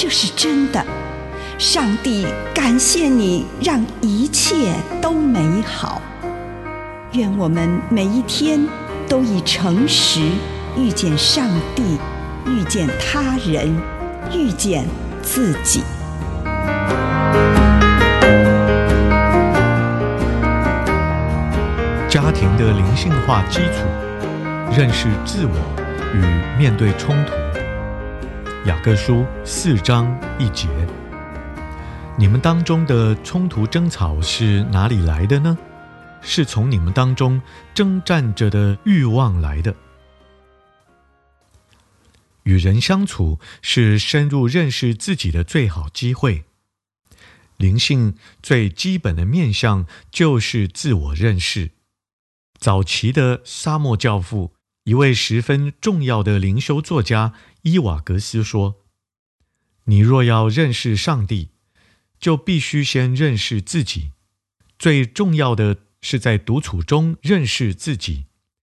这是真的。上帝感谢你，让一切都美好。愿我们每一天都以诚实遇见上帝，遇见他人，遇见自己。家庭的灵性化基础，认识自我与面对冲突。雅各书四章一节：你们当中的冲突争吵是哪里来的呢？是从你们当中征战着的欲望来的。与人相处是深入认识自己的最好机会。灵性最基本的面向就是自我认识。早期的沙漠教父，一位十分重要的灵修作家伊瓦格斯说：“你若要认识上帝，就必须先认识自己。最重要的是在独处中认识自己，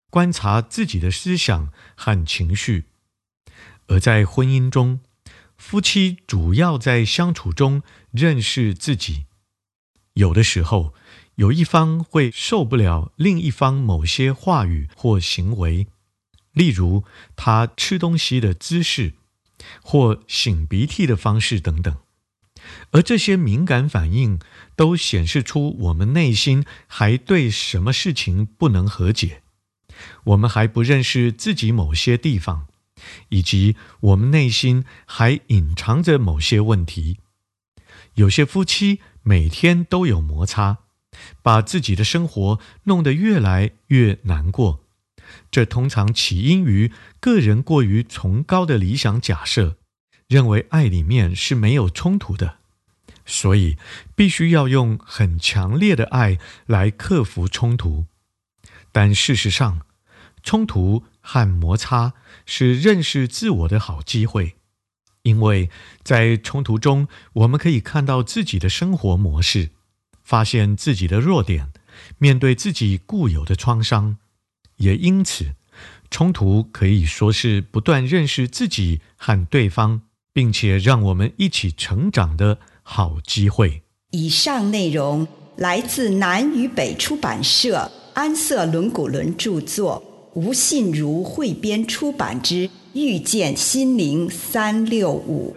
观察自己的思想和情绪。而在婚姻中，夫妻主要在相处中认识自己。有的时候，有一方会受不了另一方某些话语或行为，例如他吃东西的姿势，或擤鼻涕的方式等等，而这些敏感反应都显示出我们内心还对什么事情不能和解，我们还不认识自己某些地方，以及我们内心还隐藏着某些问题。有些夫妻每天都有摩擦。把自己的生活弄得越来越难过，这通常起因于个人过于崇高的理想假设，认为爱里面是没有冲突的，所以必须要用很强烈的爱来克服冲突。但事实上，冲突和摩擦是认识自我的好机会，因为在冲突中，我们可以看到自己的生活模式。发现自己的弱点，面对自己固有的创伤，也因此，冲突可以说是不断认识自己和对方，并且让我们一起成长的好机会。以上内容来自南与北出版社安瑟伦古伦著作，吴信如汇编出版之《遇见心灵三六五》。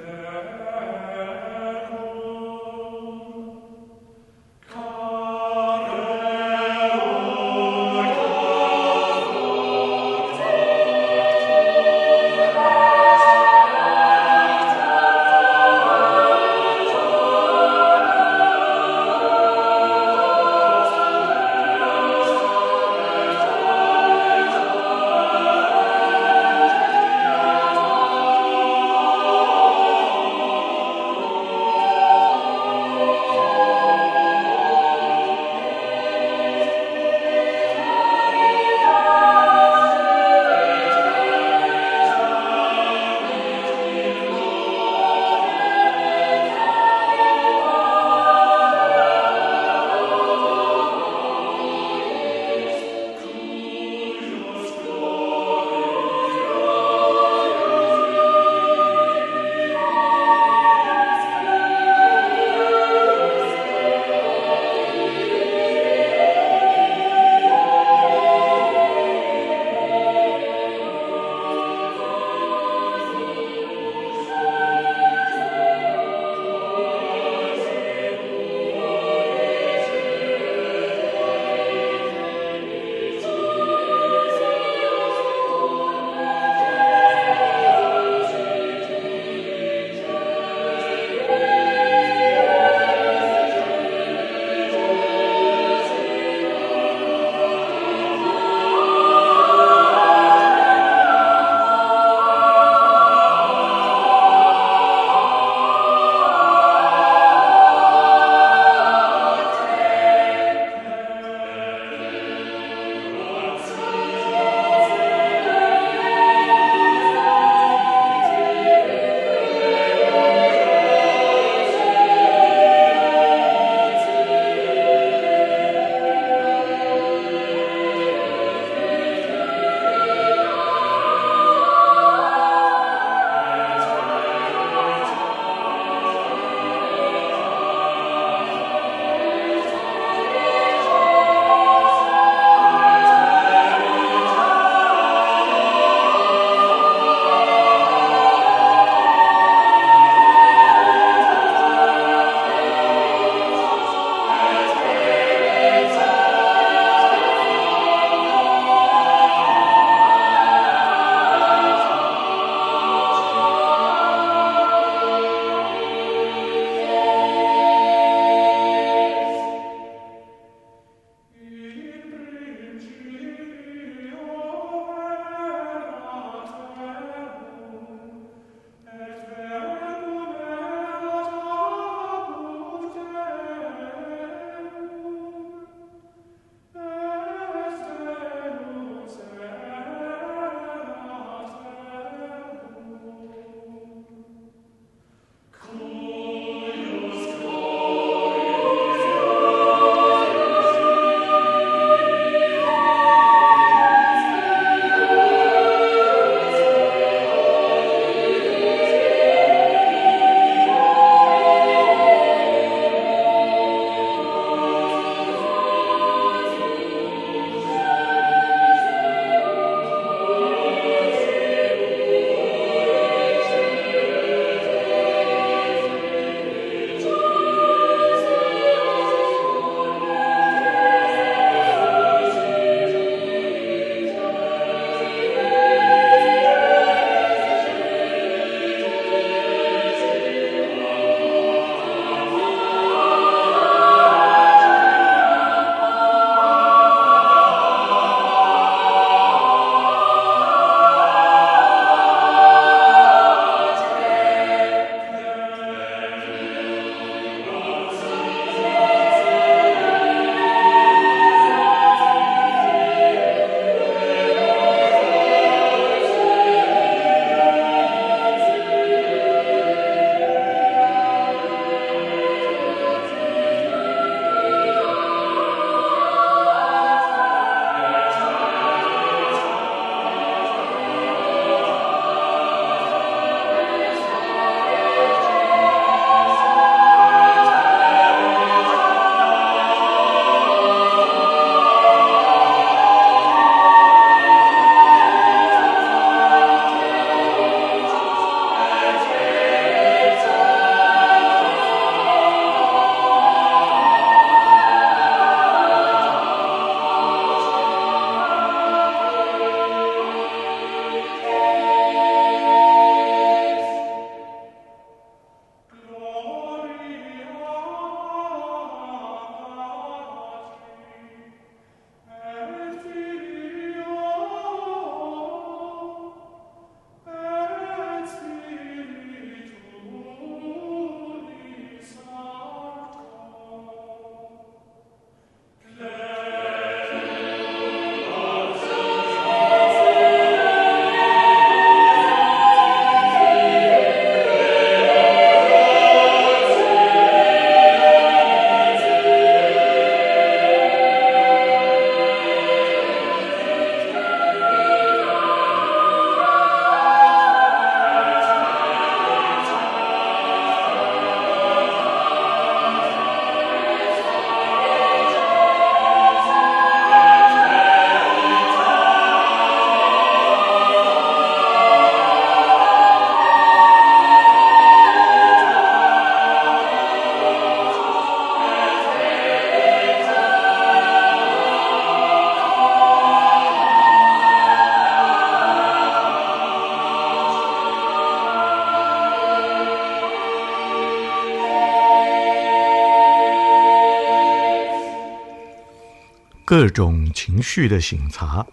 各种情绪的醒察。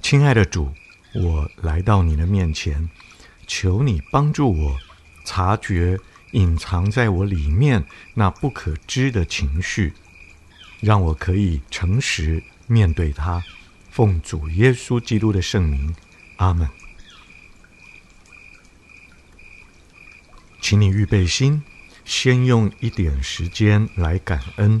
亲爱的主，我来到你的面前，求你帮助我察觉隐藏在我里面那不可知的情绪，让我可以诚实面对它。奉主耶稣基督的圣名，阿门。请你预备心，先用一点时间来感恩，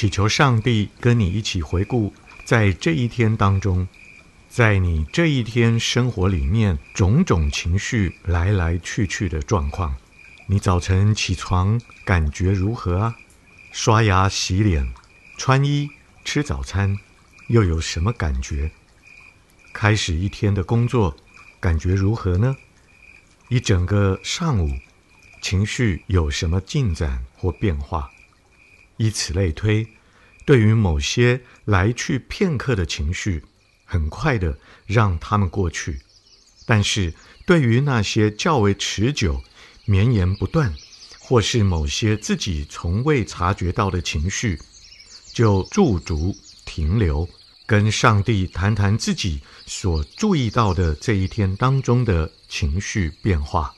祈求上帝跟你一起回顾，在这一天当中，在你这一天生活里面种种情绪来来去去的状况。你早晨起床感觉如何啊？刷牙、洗脸、穿衣、吃早餐，又有什么感觉？开始一天的工作，感觉如何呢？一整个上午，情绪有什么进展或变化？以此类推，对于某些来去片刻的情绪，很快的让他们过去；但是，对于那些较为持久、绵延不断，或是某些自己从未察觉到的情绪，就驻足停留，跟上帝谈谈自己所注意到的这一天当中的情绪变化。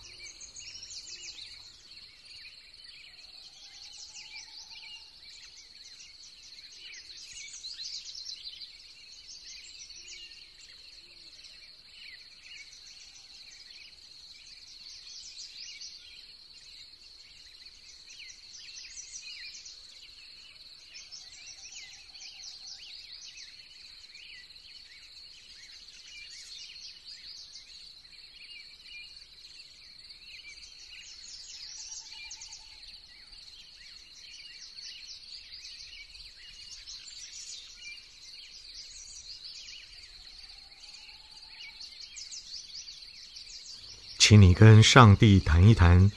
请你跟上帝谈一谈，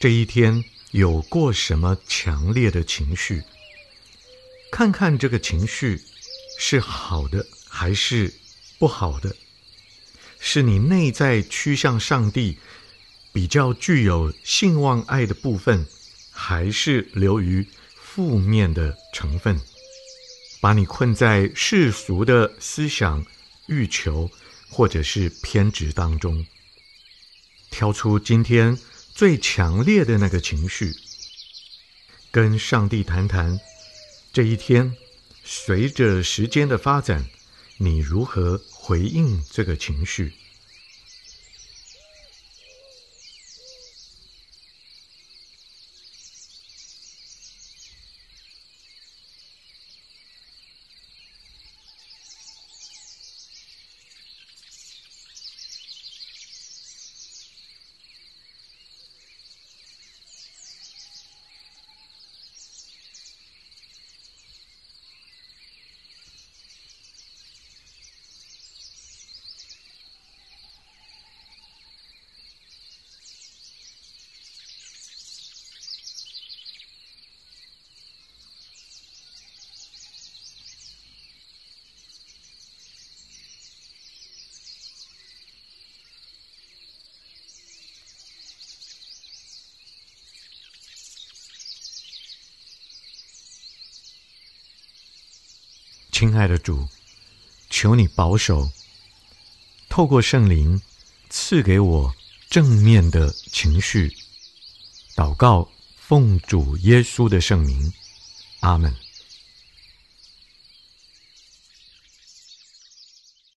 这一天有过什么强烈的情绪？看看这个情绪是好的还是不好的？是你内在趋向上帝比较具有信望爱的部分，还是流于负面的成分，把你困在世俗的思想、欲求或者是偏执当中？挑出今天最强烈的那个情绪，跟上帝谈谈。这一天，随着时间的发展，你如何回应这个情绪？亲爱的主，求你保守，透过圣灵赐给我正面的情绪。祷告，奉主耶稣的圣名，阿门。